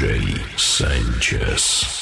DJ Sanchez.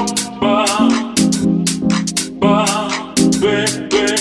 Ba, ba, ba, ba.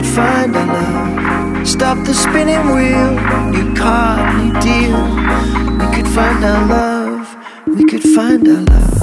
could find our love. Stop the spinning wheel, new caught new deal. We could find our love, we could find our love.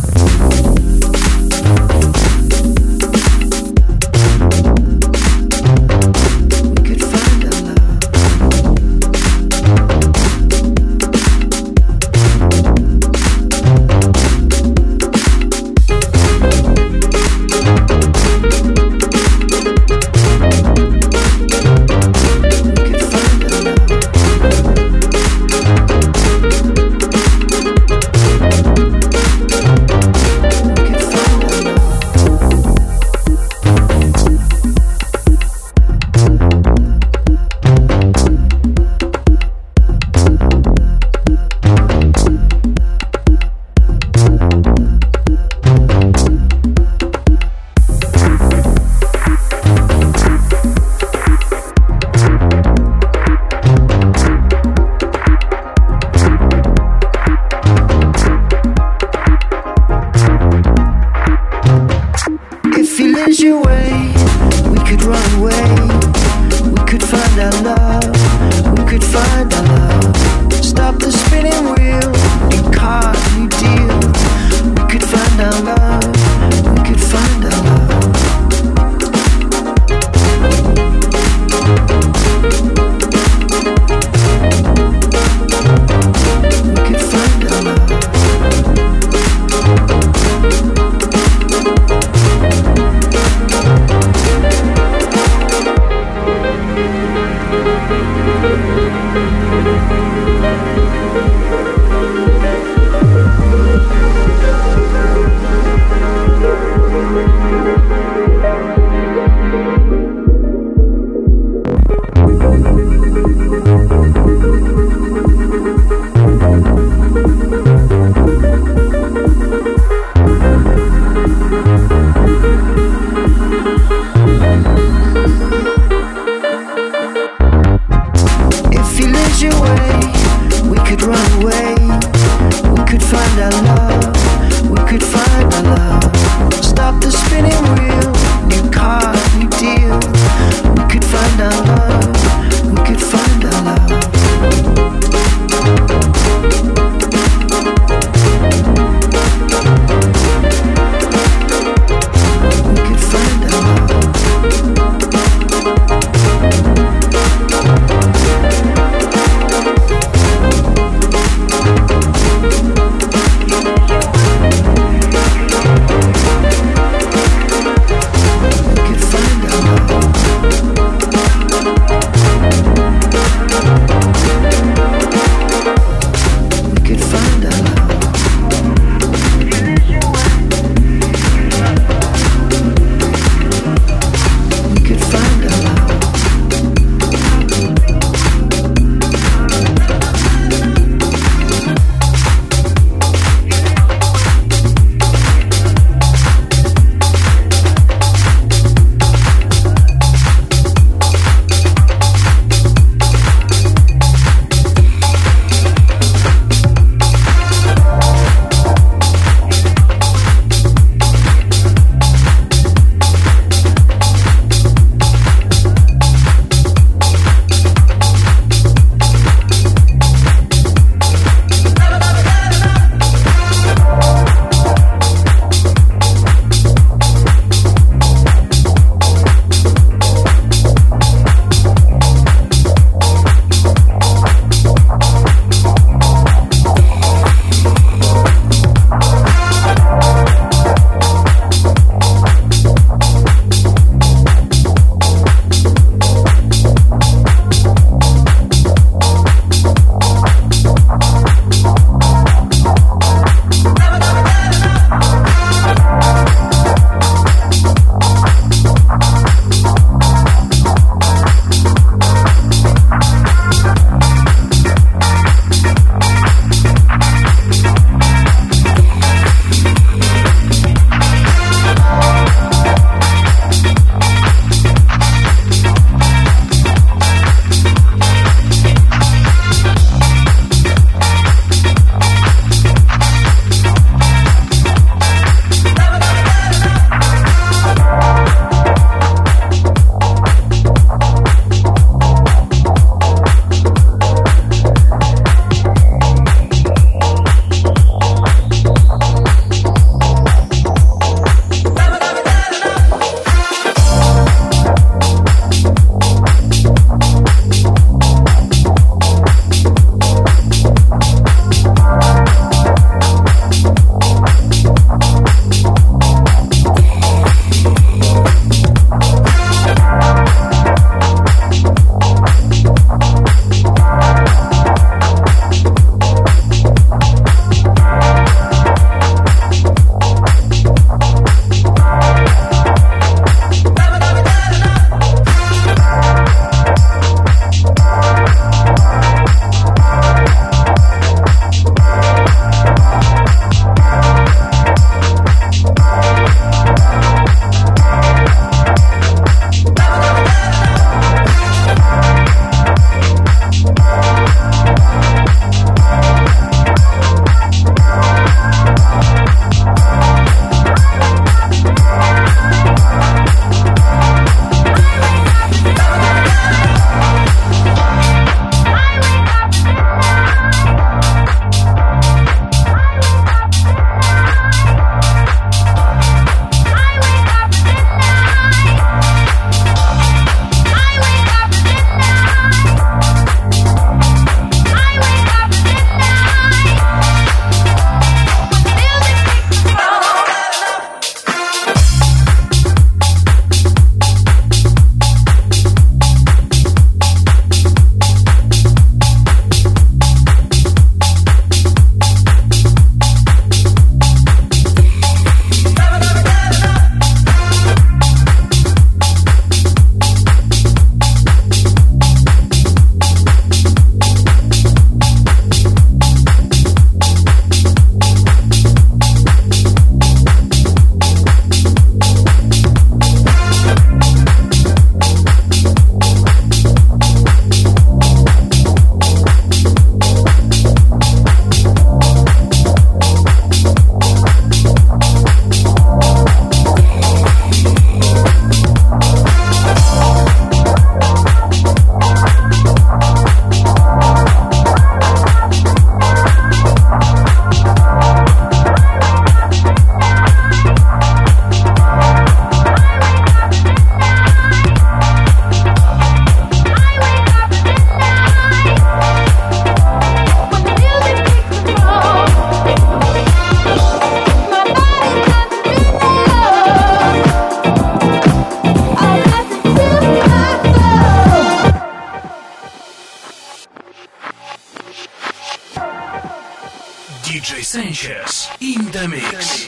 DJ Sanchez in the mix.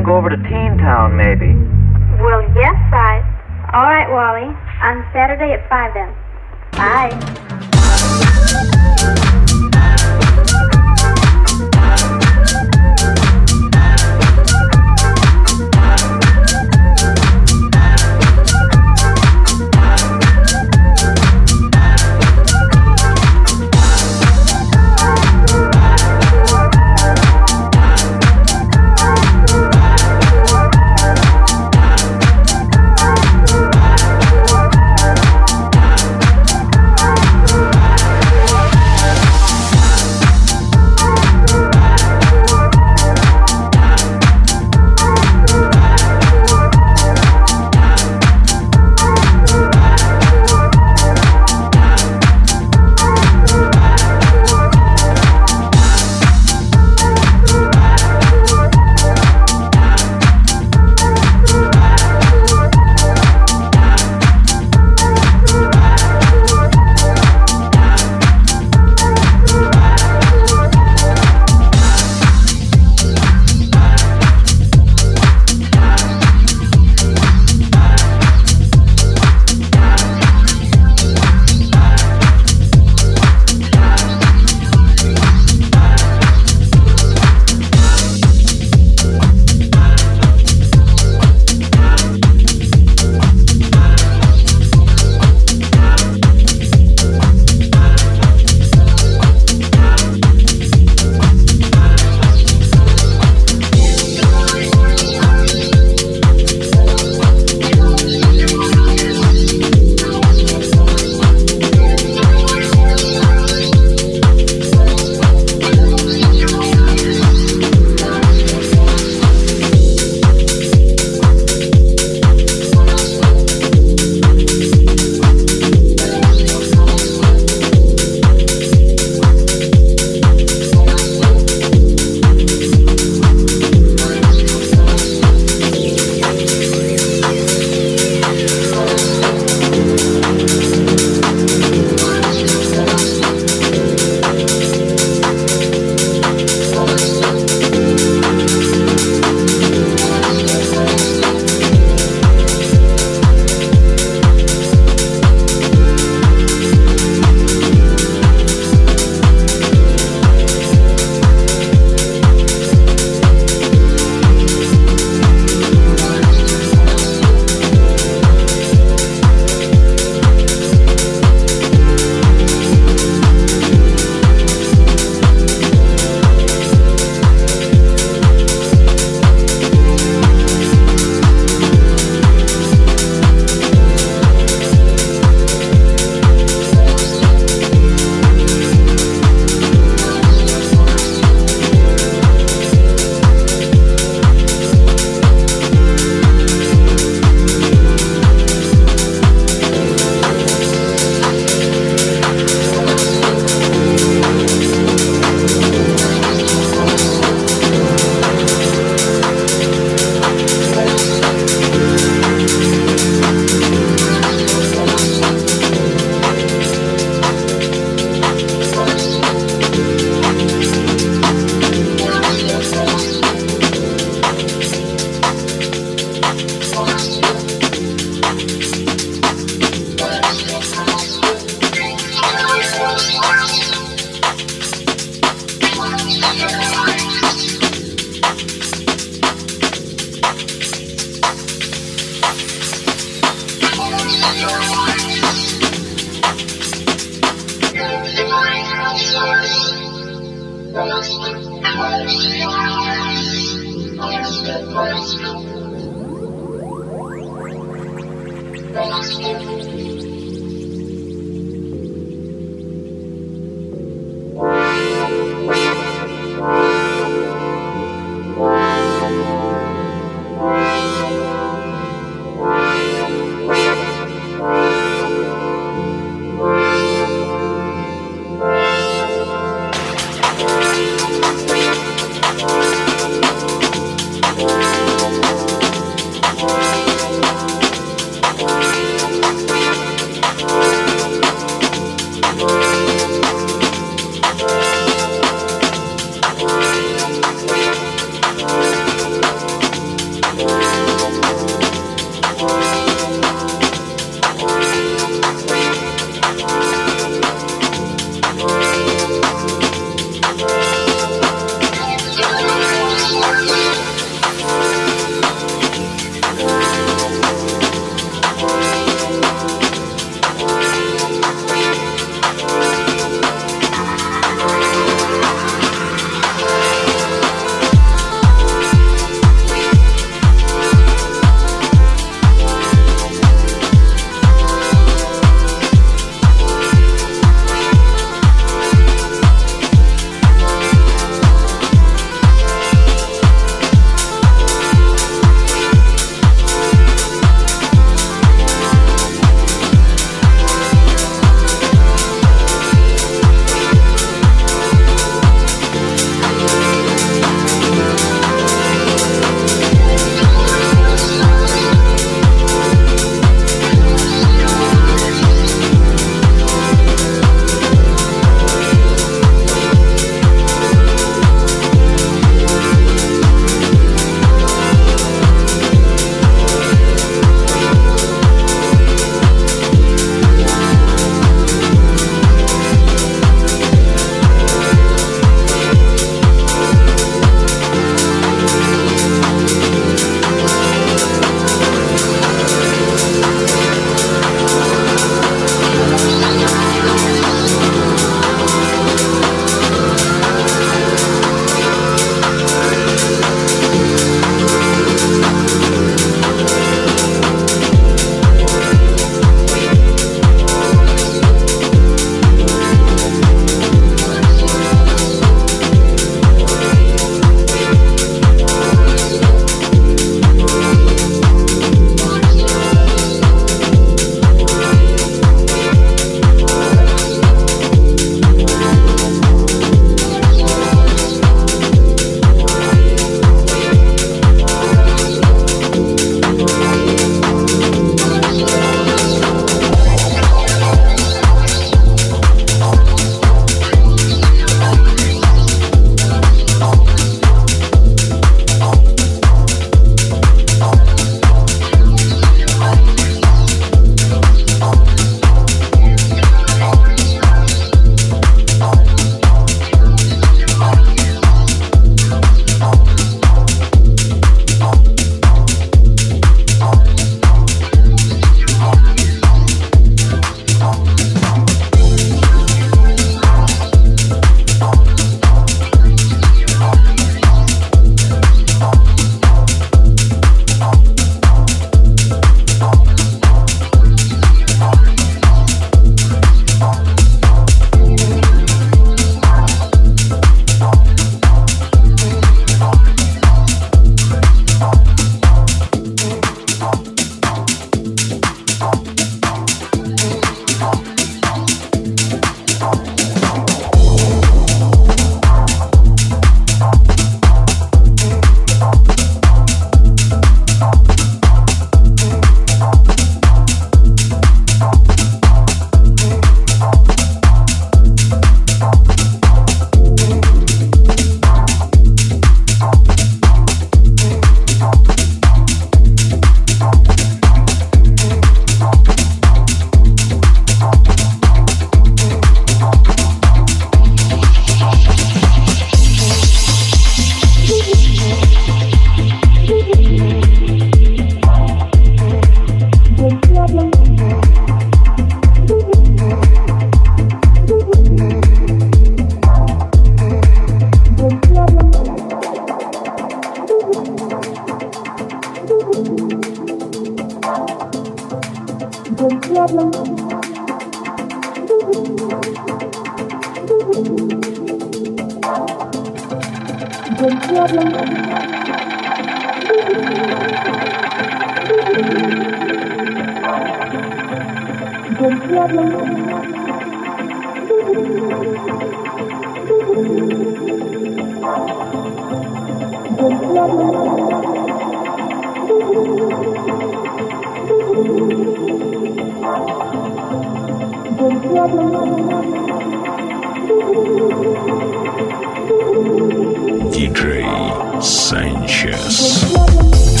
DJ Sanchez.